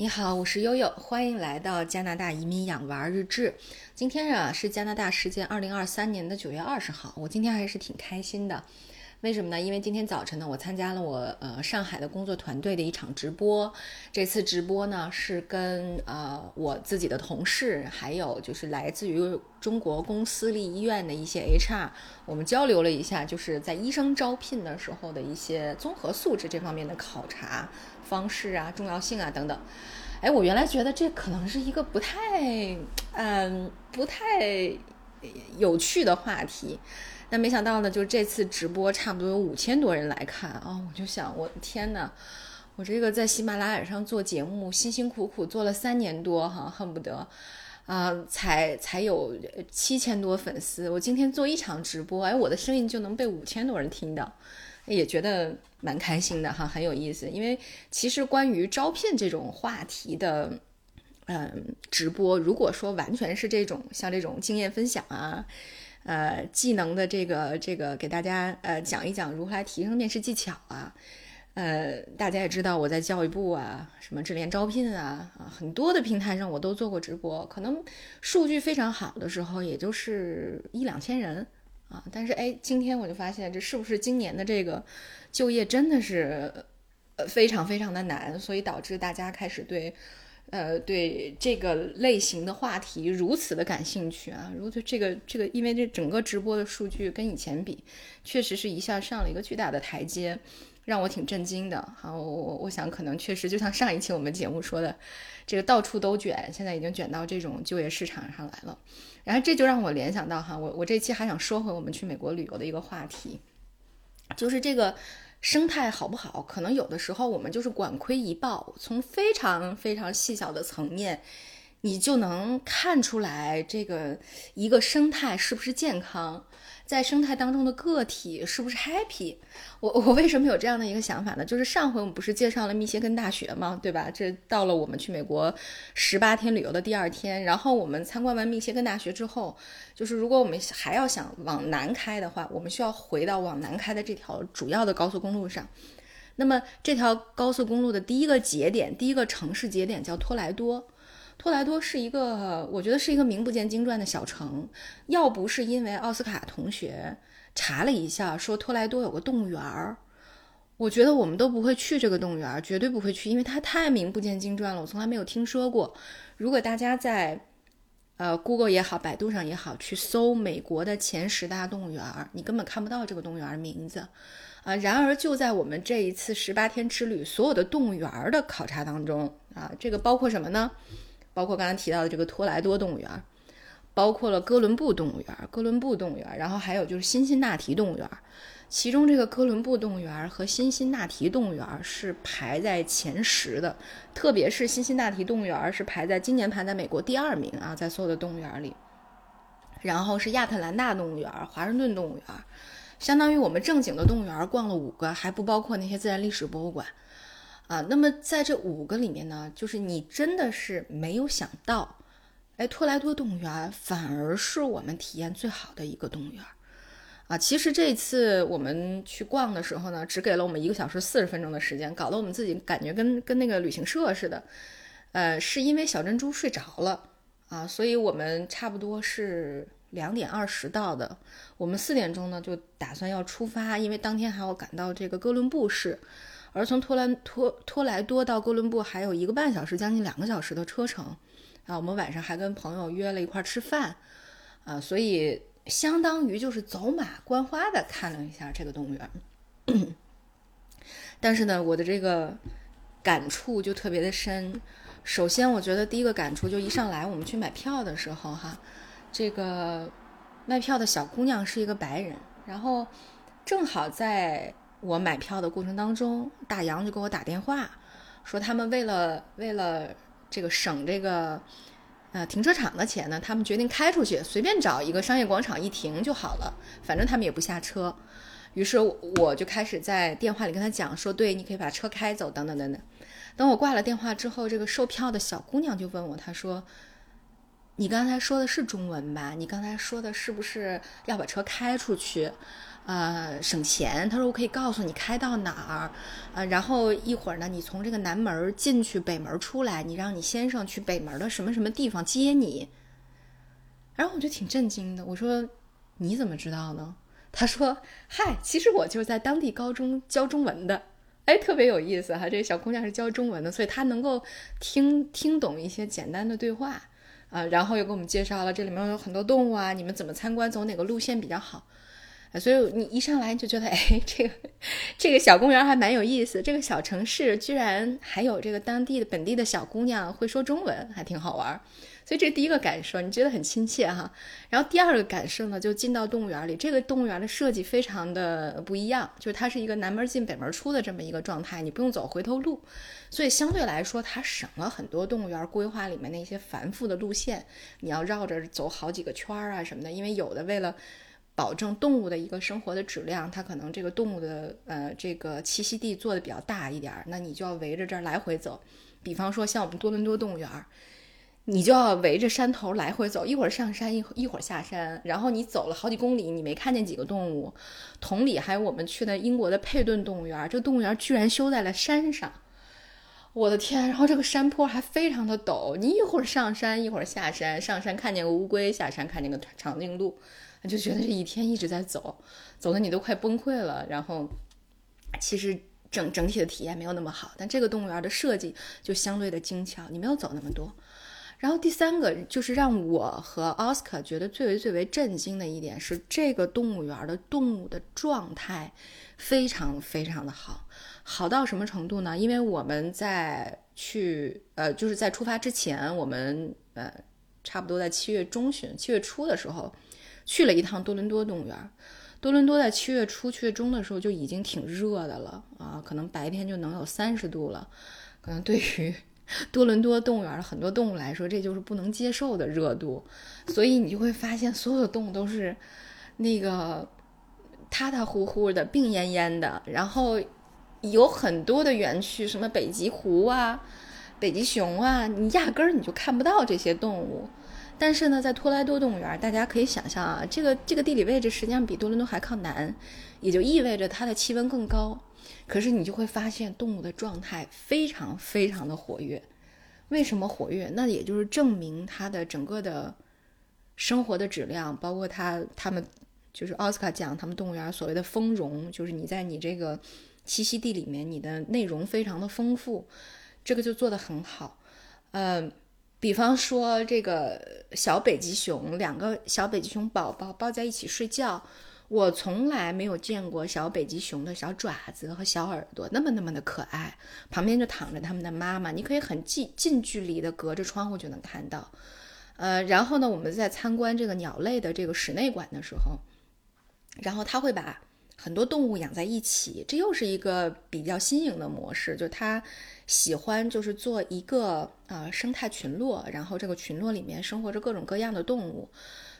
你好，我是悠悠，欢迎来到加拿大移民养娃日志。今天啊是加拿大时间二零二三年的九月二十号，我今天还是挺开心的。为什么呢？因为今天早晨呢，我参加了我呃上海的工作团队的一场直播。这次直播呢是跟呃我自己的同事，还有就是来自于中国公私立医院的一些 HR，我们交流了一下，就是在医生招聘的时候的一些综合素质这方面的考察方式啊、重要性啊等等。哎，我原来觉得这可能是一个不太嗯不太有趣的话题。但没想到呢，就这次直播差不多有五千多人来看啊！我就想，我的天呐，我这个在喜马拉雅上做节目，辛辛苦苦做了三年多哈，恨不得啊，才才有七千多粉丝。我今天做一场直播，哎，我的声音就能被五千多人听到，也觉得蛮开心的哈，很有意思。因为其实关于招聘这种话题的，嗯，直播，如果说完全是这种像这种经验分享啊。呃，技能的这个这个给大家呃讲一讲如何来提升面试技巧啊，呃，大家也知道我在教育部啊，什么智联招聘啊啊，很多的平台上我都做过直播，可能数据非常好的时候也就是一两千人啊，但是哎，今天我就发现这是不是今年的这个就业真的是呃非常非常的难，所以导致大家开始对。呃，对这个类型的话题如此的感兴趣啊！如此这个这个，因为这整个直播的数据跟以前比，确实是一下上了一个巨大的台阶，让我挺震惊的。好，我我想可能确实就像上一期我们节目说的，这个到处都卷，现在已经卷到这种就业市场上来了。然后这就让我联想到哈，我我这期还想说回我们去美国旅游的一个话题，就是这个。生态好不好？可能有的时候我们就是管窥一豹，从非常非常细小的层面，你就能看出来这个一个生态是不是健康。在生态当中的个体是不是 happy？我我为什么有这样的一个想法呢？就是上回我们不是介绍了密歇根大学吗？对吧？这到了我们去美国十八天旅游的第二天，然后我们参观完密歇根大学之后，就是如果我们还要想往南开的话，我们需要回到往南开的这条主要的高速公路上。那么这条高速公路的第一个节点，第一个城市节点叫托莱多。托莱多是一个，我觉得是一个名不见经传的小城。要不是因为奥斯卡同学查了一下，说托莱多有个动物园儿，我觉得我们都不会去这个动物园，绝对不会去，因为它太名不见经传了，我从来没有听说过。如果大家在呃 Google 也好，百度上也好，去搜美国的前十大动物园儿，你根本看不到这个动物园儿名字啊。然而就在我们这一次十八天之旅所有的动物园儿的考察当中啊，这个包括什么呢？包括刚才提到的这个托莱多动物园，包括了哥伦布动物园、哥伦布动物园，然后还有就是辛辛那提动物园。其中这个哥伦布动物园和辛辛那提动物园是排在前十的，特别是辛辛那提动物园是排在今年排在美国第二名啊，在所有的动物园里。然后是亚特兰大动物园、华盛顿动物园，相当于我们正经的动物园逛了五个，还不包括那些自然历史博物馆。啊，那么在这五个里面呢，就是你真的是没有想到，哎，托莱多动物园反而是我们体验最好的一个动物园，啊，其实这次我们去逛的时候呢，只给了我们一个小时四十分钟的时间，搞得我们自己感觉跟跟那个旅行社似的，呃，是因为小珍珠睡着了啊，所以我们差不多是两点二十到的，我们四点钟呢就打算要出发，因为当天还要赶到这个哥伦布市。而从托兰托托莱多到哥伦布还有一个半小时，将近两个小时的车程，啊，我们晚上还跟朋友约了一块儿吃饭，啊，所以相当于就是走马观花的看了一下这个动物园。但是呢，我的这个感触就特别的深。首先，我觉得第一个感触就一上来我们去买票的时候，哈，这个卖票的小姑娘是一个白人，然后正好在。我买票的过程当中，大洋就给我打电话，说他们为了为了这个省这个呃停车场的钱呢，他们决定开出去，随便找一个商业广场一停就好了，反正他们也不下车。于是我就开始在电话里跟他讲说，对，你可以把车开走，等等等等。等我挂了电话之后，这个售票的小姑娘就问我，她说：“你刚才说的是中文吧？你刚才说的是不是要把车开出去，呃，省钱？他说我可以告诉你开到哪儿，呃，然后一会儿呢，你从这个南门进去，北门出来，你让你先生去北门的什么什么地方接你。然后我就挺震惊的，我说你怎么知道呢？他说嗨，其实我就是在当地高中教中文的。哎，特别有意思哈！这个小姑娘是教中文的，所以她能够听听懂一些简单的对话，啊，然后又给我们介绍了这里面有很多动物啊，你们怎么参观，走哪个路线比较好，所以你一上来就觉得，哎，这个这个小公园还蛮有意思，这个小城市居然还有这个当地的本地的小姑娘会说中文，还挺好玩。所以这第一个感受，你觉得很亲切哈。然后第二个感受呢，就进到动物园里，这个动物园的设计非常的不一样，就是它是一个南门进北门出的这么一个状态，你不用走回头路，所以相对来说它省了很多动物园规划里面那些繁复的路线，你要绕着走好几个圈儿啊什么的。因为有的为了保证动物的一个生活的质量，它可能这个动物的呃这个栖息地做的比较大一点，那你就要围着这儿来回走。比方说像我们多伦多动物园。你就要围着山头来回走，一会儿上山，一一会儿下山，然后你走了好几公里，你没看见几个动物。同理，还有我们去的英国的佩顿动物园，这个动物园居然修在了山上，我的天！然后这个山坡还非常的陡，你一会儿上山，一会儿下山，上山看见个乌龟，下山看见个长颈鹿，就觉得这一天一直在走，走的你都快崩溃了。然后，其实整整体的体验没有那么好，但这个动物园的设计就相对的精巧，你没有走那么多。然后第三个就是让我和奥斯卡觉得最为最为震惊的一点是，这个动物园的动物的状态非常非常的好，好到什么程度呢？因为我们在去呃就是在出发之前，我们呃差不多在七月中旬、七月初的时候去了一趟多伦多动物园。多伦多在七月初、七月中的时候就已经挺热的了啊，可能白天就能有三十度了，可能对于。多伦多动物园的很多动物来说，这就是不能接受的热度，所以你就会发现所有的动物都是那个塌塌糊糊的、病恹恹的。然后有很多的园区，什么北极狐啊、北极熊啊，你压根儿你就看不到这些动物。但是呢，在托莱多动物园，大家可以想象啊，这个这个地理位置实际上比多伦多还靠南，也就意味着它的气温更高。可是你就会发现动物的状态非常非常的活跃，为什么活跃？那也就是证明它的整个的生活的质量，包括它它们就是奥斯卡讲他们动物园所谓的丰容，就是你在你这个栖息地里面，你的内容非常的丰富，这个就做得很好。呃，比方说这个小北极熊，两个小北极熊宝宝抱在一起睡觉。我从来没有见过小北极熊的小爪子和小耳朵那么那么的可爱，旁边就躺着他们的妈妈，你可以很近近距离的隔着窗户就能看到。呃，然后呢，我们在参观这个鸟类的这个室内馆的时候，然后他会把很多动物养在一起，这又是一个比较新颖的模式，就它喜欢就是做一个呃生态群落，然后这个群落里面生活着各种各样的动物，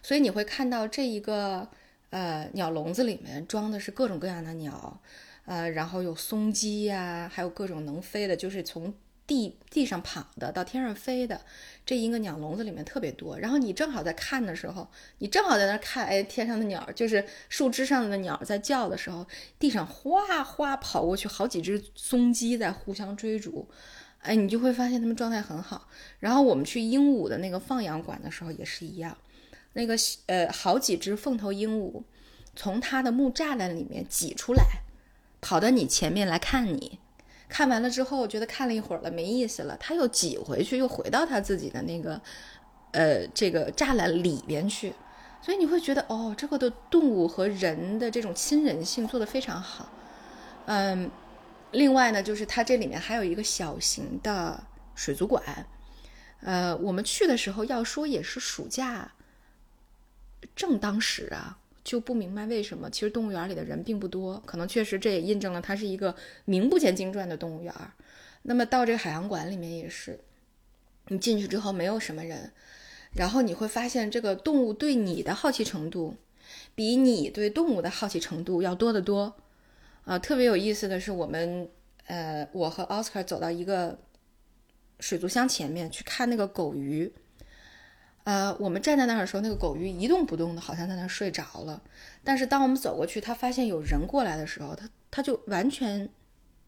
所以你会看到这一个。呃，鸟笼子里面装的是各种各样的鸟，呃，然后有松鸡呀，还有各种能飞的，就是从地地上跑的到天上飞的，这一个鸟笼子里面特别多。然后你正好在看的时候，你正好在那看，哎，天上的鸟就是树枝上的鸟在叫的时候，地上哗哗跑过去好几只松鸡在互相追逐，哎，你就会发现它们状态很好。然后我们去鹦鹉的那个放养馆的时候也是一样。那个呃，好几只凤头鹦鹉从它的木栅栏里面挤出来，跑到你前面来看你。看完了之后，觉得看了一会儿了没意思了，他又挤回去，又回到他自己的那个呃这个栅栏里边去。所以你会觉得哦，这个的动物和人的这种亲人性做得非常好。嗯，另外呢，就是它这里面还有一个小型的水族馆。呃，我们去的时候要说也是暑假。正当时啊，就不明白为什么，其实动物园里的人并不多，可能确实这也印证了它是一个名不见经传的动物园。那么到这个海洋馆里面也是，你进去之后没有什么人，然后你会发现这个动物对你的好奇程度，比你对动物的好奇程度要多得多。啊，特别有意思的是，我们呃，我和奥斯卡走到一个水族箱前面去看那个狗鱼。呃，我们站在那儿的时候，那个狗鱼一动不动的，好像在那儿睡着了。但是当我们走过去，它发现有人过来的时候，它它就完全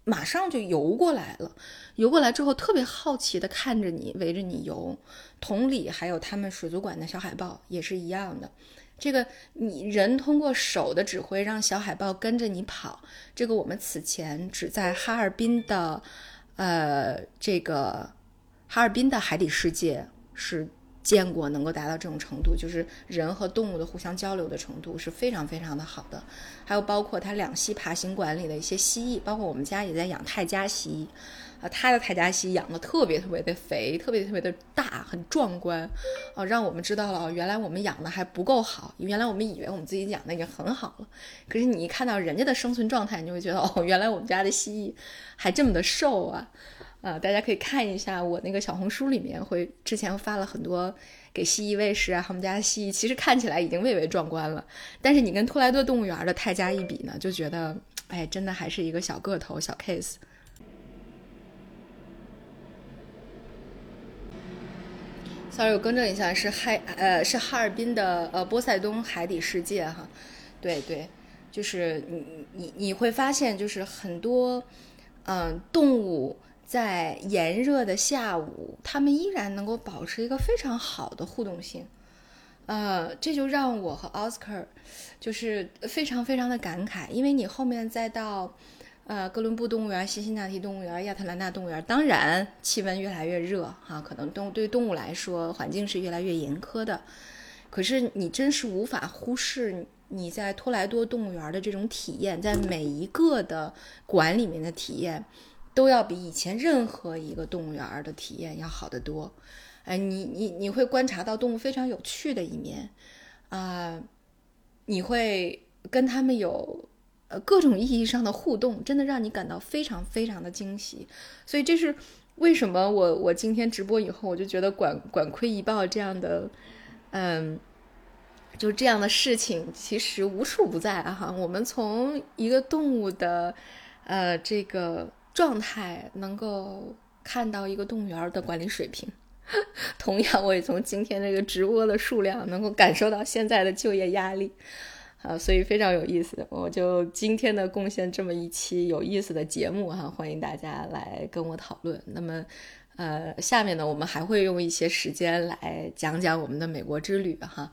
马上就游过来了。游过来之后，特别好奇的看着你，围着你游。同理，还有他们水族馆的小海豹也是一样的。这个你人通过手的指挥让小海豹跟着你跑，这个我们此前只在哈尔滨的，呃，这个哈尔滨的海底世界是见过能够达到这种程度，就是人和动物的互相交流的程度是非常非常的好的。还有包括它两栖爬行馆里的一些蜥蜴，包括我们家也在养泰加蜥蜴。啊，它的泰加蜥养的特别特别的肥，特别特别的大，很壮观，啊，让我们知道了，原来我们养的还不够好，原来我们以为我们自己养的已经很好了，可是你一看到人家的生存状态，你就会觉得，哦，原来我们家的蜥蜴还这么的瘦啊，啊，大家可以看一下我那个小红书里面会之前发了很多给蜥蜴喂食啊，他们家蜥蜴其实看起来已经蔚为壮观了，但是你跟托莱多动物园的泰加一比呢，就觉得，哎，真的还是一个小个头小 case。sorry，我更正一下，是海呃是哈尔滨的呃波塞冬海底世界哈，对对，就是你你你会发现就是很多嗯动物在炎热的下午，他们依然能够保持一个非常好的互动性，呃这就让我和奥斯卡就是非常非常的感慨，因为你后面再到。呃，哥伦布动物园、辛辛那提动物园、亚特兰大动物园，当然气温越来越热哈，可能动对动物来说环境是越来越严苛的。可是你真是无法忽视你在托莱多动物园的这种体验，在每一个的馆里面的体验，都要比以前任何一个动物园的体验要好得多。哎，你你你会观察到动物非常有趣的一面啊，你会跟他们有。呃，各种意义上的互动，真的让你感到非常非常的惊喜，所以这是为什么我我今天直播以后，我就觉得管管窥一报这样的，嗯，就这样的事情其实无处不在哈。我们从一个动物的呃这个状态，能够看到一个动物园的管理水平，同样我也从今天这个直播的数量，能够感受到现在的就业压力。啊，所以非常有意思，我就今天的贡献这么一期有意思的节目哈，欢迎大家来跟我讨论。那么，呃，下面呢，我们还会用一些时间来讲讲我们的美国之旅哈。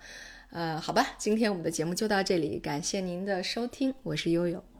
呃，好吧，今天我们的节目就到这里，感谢您的收听，我是悠悠。